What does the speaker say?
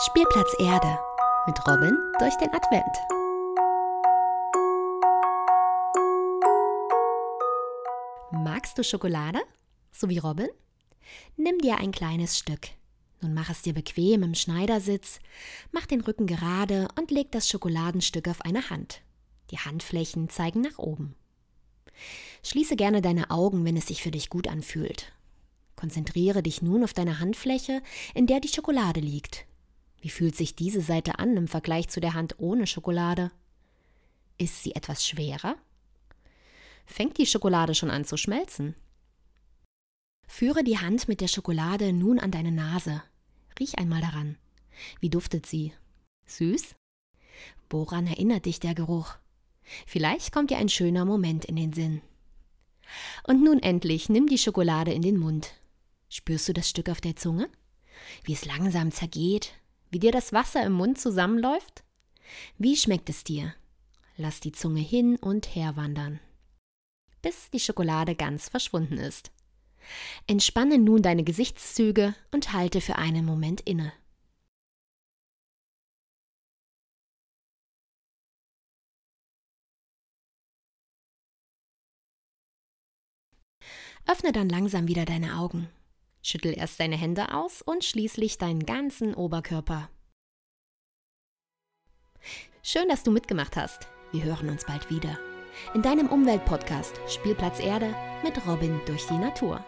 Spielplatz Erde mit Robin durch den Advent. Magst du Schokolade? So wie Robin? Nimm dir ein kleines Stück. Nun mach es dir bequem im Schneidersitz, mach den Rücken gerade und leg das Schokoladenstück auf eine Hand. Die Handflächen zeigen nach oben. Schließe gerne deine Augen, wenn es sich für dich gut anfühlt. Konzentriere dich nun auf deine Handfläche, in der die Schokolade liegt. Wie fühlt sich diese Seite an im Vergleich zu der Hand ohne Schokolade? Ist sie etwas schwerer? Fängt die Schokolade schon an zu schmelzen? Führe die Hand mit der Schokolade nun an deine Nase. Riech einmal daran. Wie duftet sie? Süß? Woran erinnert dich der Geruch? Vielleicht kommt dir ein schöner Moment in den Sinn. Und nun endlich nimm die Schokolade in den Mund. Spürst du das Stück auf der Zunge? Wie es langsam zergeht, wie dir das Wasser im Mund zusammenläuft? Wie schmeckt es dir? Lass die Zunge hin und her wandern, bis die Schokolade ganz verschwunden ist. Entspanne nun deine Gesichtszüge und halte für einen Moment inne. Öffne dann langsam wieder deine Augen. Schüttel erst deine Hände aus und schließlich deinen ganzen Oberkörper. Schön, dass du mitgemacht hast. Wir hören uns bald wieder. In deinem Umweltpodcast Spielplatz Erde mit Robin durch die Natur.